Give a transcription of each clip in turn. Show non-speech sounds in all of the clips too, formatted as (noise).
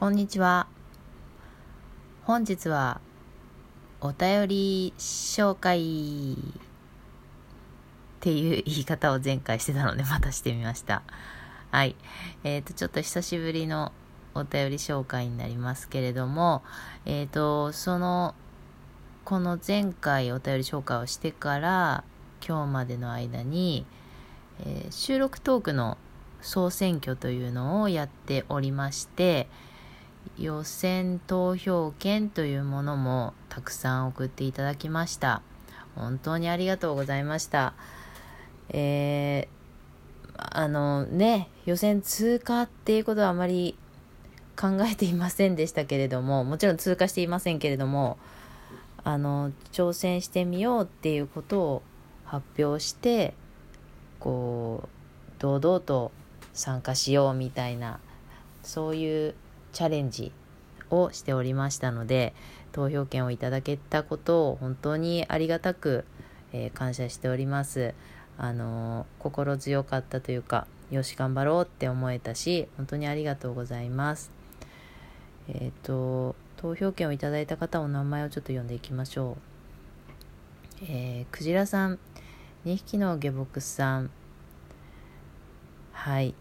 こんにちは。本日はお便り紹介っていう言い方を前回してたのでまたしてみました。はい。えっ、ー、と、ちょっと久しぶりのお便り紹介になりますけれども、えっ、ー、と、その、この前回お便り紹介をしてから今日までの間に、えー、収録トークの総選挙というのをやっておりまして、予選投票券というものもたくさん送っていただきました。本当にありがとうございました。えー、あのね、予選通過っていうことはあまり考えていませんでしたけれども、もちろん通過していませんけれども、あの、挑戦してみようっていうことを発表して、こう、堂々と参加しようみたいな、そういうチャレンジをしておりましたので投票権をいただけたことを本当にありがたく、えー、感謝しております。あの、心強かったというかよし頑張ろうって思えたし本当にありがとうございます。えっ、ー、と投票権をいただいた方お名前をちょっと読んでいきましょう。えー、クジラさん2匹の下僕さん。はい。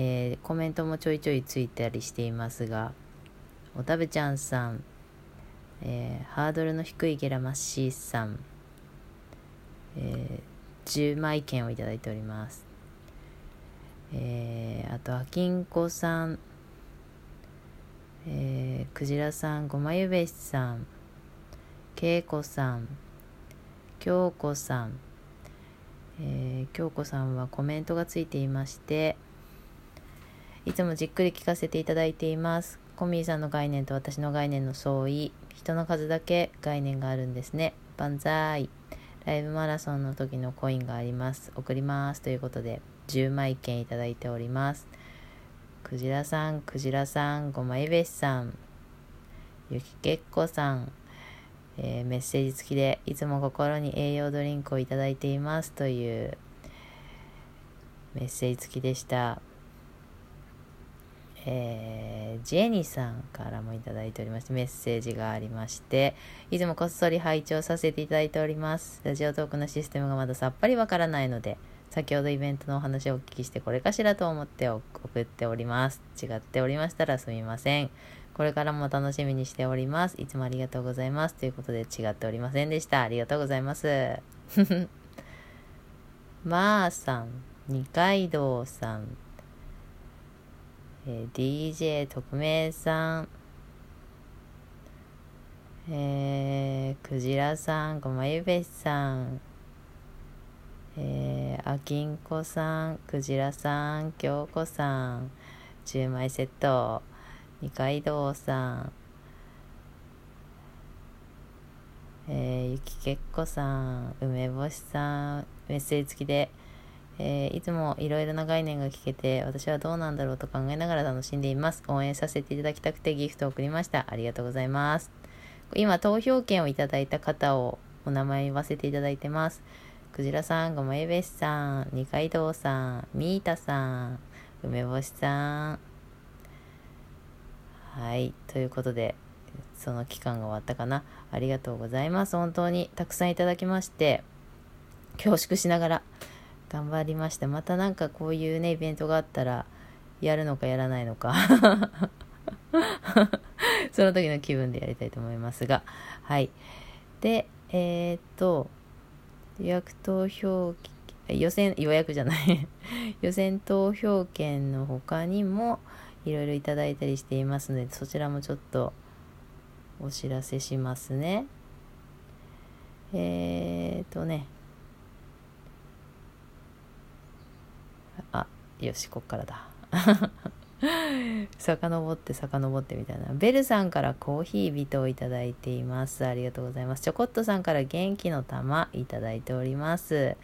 えー、コメントもちょいちょいついたりしていますが、おたべちゃんさん、えー、ハードルの低いゲラマッシーさん、えー、10枚券をいただいております。えー、あと、あきんこさん、えー、くじらさん、ごまゆべしさん、けいこさん、きょうこさん、えー、京子さんはコメントがついていまして、いつもじっくり聞かせていただいています。コミーさんの概念と私の概念の相違。人の数だけ概念があるんですね。万歳。ライブマラソンの時のコインがあります。送ります。ということで、10枚券いただいております。クジラさん、クジラさん、ごまいべしさん、ゆきけっこさん、えー、メッセージ付きで、いつも心に栄養ドリンクをいただいていますというメッセージ付きでした。えー、ジェニーさんからもいただいておりまして、メッセージがありまして、いつもこっそり拝聴させていただいております。ラジオトークのシステムがまださっぱりわからないので、先ほどイベントのお話をお聞きしてこれかしらと思って送っております。違っておりましたらすみません。これからも楽しみにしております。いつもありがとうございます。ということで違っておりませんでした。ありがとうございます。まーさん、二階堂さん、えー、DJ 特命さん、えー、クジラさん、ごまゆべしさん、えー、あきんこさん、クジラさん、きょうこさん、10枚セット、二階堂さん、えー、ゆきけっこさん、梅干しさん、メッセージ付きで、えー、いつもいろいろな概念が聞けて、私はどうなんだろうと考えながら楽しんでいます。応援させていただきたくてギフトを送りました。ありがとうございます。今、投票権をいただいた方をお名前言わせていただいてます。くじらさん、ごまえべしさん、二階堂さん、みーたさん、梅干しさん。はい。ということで、その期間が終わったかな。ありがとうございます。本当にたくさんいただきまして、恐縮しながら頑張りました。またなんかこういうね、イベントがあったら、やるのかやらないのか (laughs) その時の気分でやりたいと思いますが、はい。で、えー、っと、予約投票、予選、予約じゃない (laughs) 予選投票券の他にも、いろいろいただいたりしていますので、そちらもちょっとお知らせしますね。えー、っとね、あよしこっからだ。(laughs) 遡って遡ってみたいな。ベルさんからコーヒー人をいただいています。ありがとうございます。ちょこっとさんから元気の玉いただいております。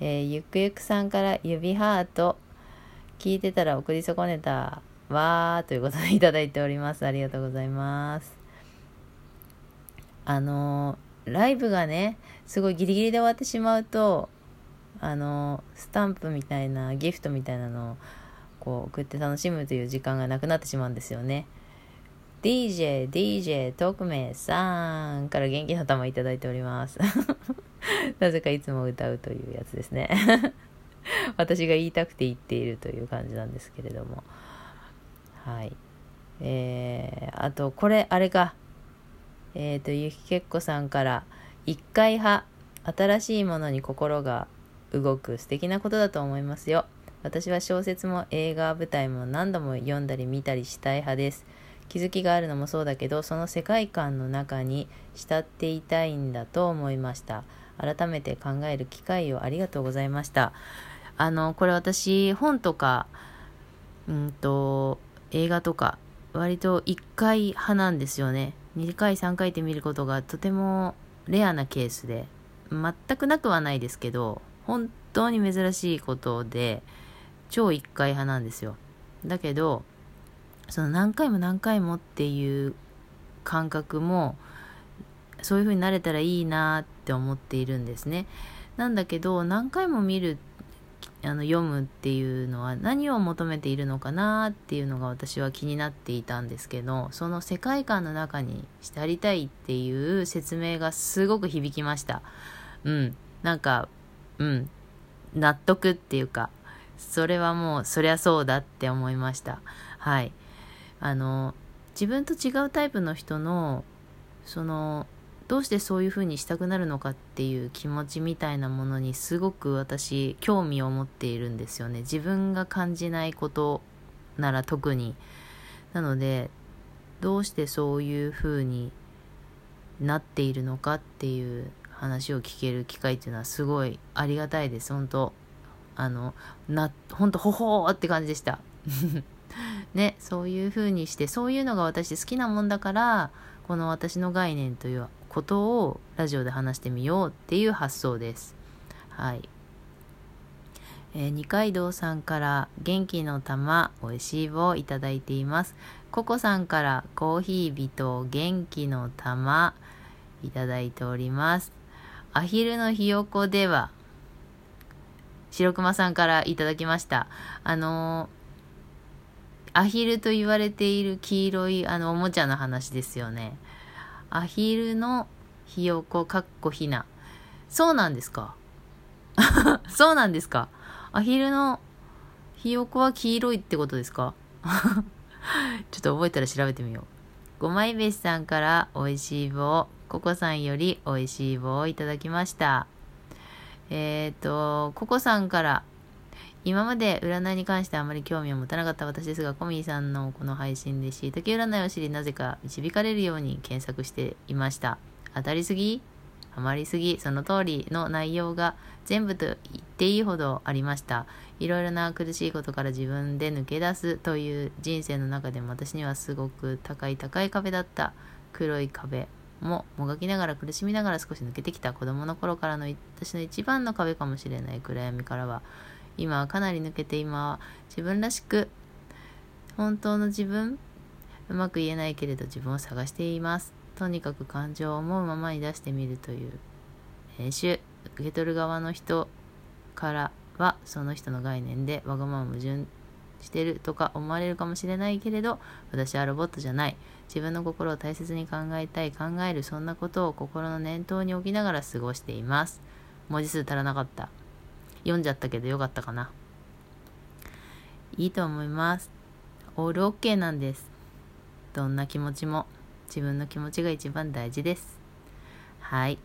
えー、ゆくゆくさんから指ハート。聞いてたら送り損ねたわーということでいただいております。ありがとうございます。あのー、ライブがねすごいギリギリで終わってしまうとあのスタンプみたいなギフトみたいなのをこう送って楽しむという時間がなくなってしまうんですよね。DJ、DJ、特命さんから元気の玉いいております。(laughs) なぜかいつも歌うというやつですね。(laughs) 私が言いたくて言っているという感じなんですけれども。はい。えー、あと、これ、あれか。えっ、ー、と、ゆきけっこさんから、一回派、新しいものに心が動く素敵なことだと思いますよ。私は小説も映画舞台も何度も読んだり見たりしたい派です。気づきがあるのもそうだけど、その世界観の中に浸っていたいんだと思いました。改めて考える機会をありがとうございました。あの、これ私、本とか、うんと、映画とか、割と1回派なんですよね。2回、3回って見ることがとてもレアなケースで、全くなくはないですけど、本当に珍しいことで、超1回派なんですよ。だけど、その何回も何回もっていう感覚も、そういう風になれたらいいなって思っているんですね。なんだけど、何回も見る、あの読むっていうのは何を求めているのかなっていうのが私は気になっていたんですけど、その世界観の中にしてありたいっていう説明がすごく響きました。うん。なんか、うん。納得っていうか、それはもうそりゃそうだって思いました。はい。あの、自分と違うタイプの人の、その、どうしてそういう風にしたくなるのかっていう気持ちみたいなものにすごく私興味を持っているんですよね自分が感じないことなら特になのでどうしてそういう風になっているのかっていう話を聞ける機会っていうのはすごいありがたいです本当あのな本当ほほーって感じでした (laughs) ねそういう風にしてそういうのが私好きなもんだからこの私の概念ということをラジオで話してみようっていう発想です。はい。えー、二階堂さんから元気の玉おいしいをいただいています。ココさんからコーヒー人元気の玉いただいております。アヒルのひよこでは白熊さんからいただきました。あの、アヒルと言われている黄色いあのおもちゃの話ですよね。アヒルのひよこかっこひな。そうなんですか？(laughs) そうなんですか？アヒルのひよこは黄色いってことですか？(laughs) ちょっと覚えたら調べてみよう。ごまいべしさんから美味しい棒、ココさんより美味しい棒をいただきました。えっ、ー、と、ココさんから今まで占いに関してあまり興味を持たなかった私ですが、コミーさんのこの配信でしいたけ占いを知り、なぜか導かれるように検索していました。当たりすぎ？ハマりすぎ？その通りの内容が全部と言っていいほどありました。いろいろな苦しいことから自分で抜け出すという人生の中でも私にはすごく高い高い壁だった黒い壁ももがきながら苦しみながら少し抜けてきた子供の頃からの私の一番の壁かもしれない暗闇からは今はかなり抜けて今は自分らしく本当の自分うまく言えないけれど自分を探しています。とにかく感情を思うままに出してみるという練習受け取る側の人からはその人の概念でわがまま矛盾してるとか思われるかもしれないけれど私はロボットじゃない自分の心を大切に考えたい考えるそんなことを心の念頭に置きながら過ごしています文字数足らなかった読んじゃったけどよかったかな。いいと思います。オールオッケーなんです。どんな気持ちも自分の気持ちが一番大事です。はい。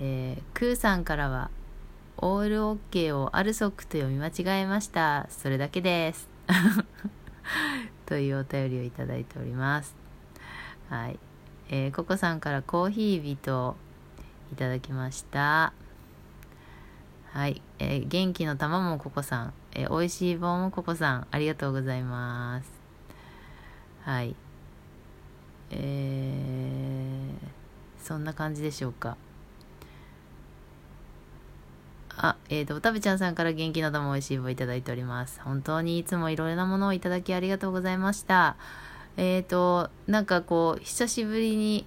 えー、クーさんからは、オールオッケーをアルソックと読み間違えました。それだけです。(laughs) というお便りをいただいております。はい。えー、ココさんからコーヒー人いただきました。はい。えー、元気の玉もココさん。えー、美味しい棒もココさん。ありがとうございます。はい。えー、そんな感じでしょうか。あ、えっ、ー、と、おたべちゃんさんから元気の玉美味しい棒いただいております。本当にいつもいろいろなものをいただきありがとうございました。えっ、ー、と、なんかこう、久しぶりに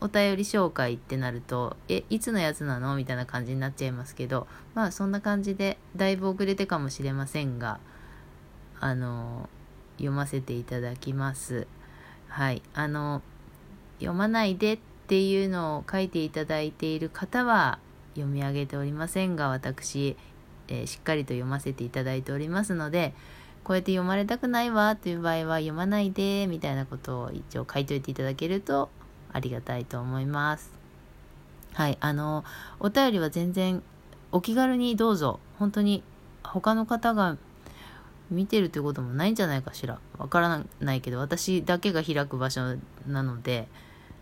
お便り紹介ってなると、え、いつのやつなのみたいな感じになっちゃいますけど、まあそんな感じで、だいぶ遅れてかもしれませんが、あの読ませていただきますはいあの読まないでっていうのを書いていただいている方は読み上げておりませんが私、えー、しっかりと読ませていただいておりますのでこうやって読まれたくないわという場合は読まないでみたいなことを一応書いといていただけるとありがたいと思います。はい、あの、お便りは全然お気軽にどうぞ。本当に他の方が見てるということもないんじゃないかしら。わからないけど、私だけが開く場所なので、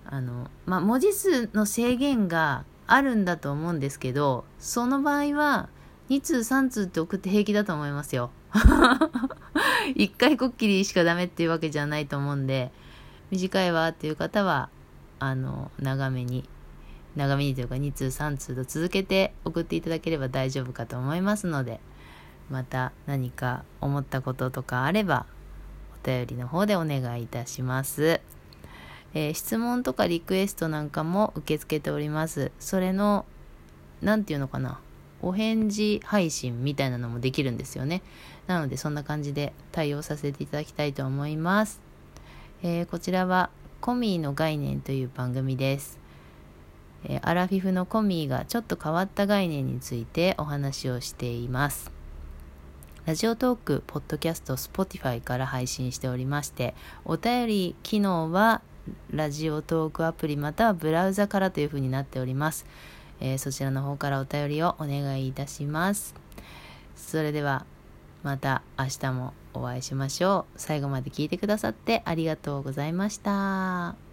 あの、まあ、文字数の制限があるんだと思うんですけど、その場合は、2通3通って送って平気だと思いますよ。(laughs) 1回こっきりしかダメっていうわけじゃないと思うんで、短いわっていう方は、あの、長めに、長めにというか2通3通と続けて送っていただければ大丈夫かと思いますので、また何か思ったこととかあれば、お便りの方でお願いいたします。えー、質問とかリクエストなんかも受け付けております。それの、何て言うのかな。お返事配信みたいなのもできるんですよね。なのでそんな感じで対応させていただきたいと思います。えー、こちらはコミーの概念という番組です。えー、アラフィフのコミーがちょっと変わった概念についてお話をしています。ラジオトーク、ポッドキャスト、スポティファイから配信しておりまして、お便り機能はラジオトークアプリまたはブラウザからというふうになっております。えー、そちらの方からお便りをお願いいたします。それではまた明日もお会いしましょう。最後まで聞いてくださってありがとうございました。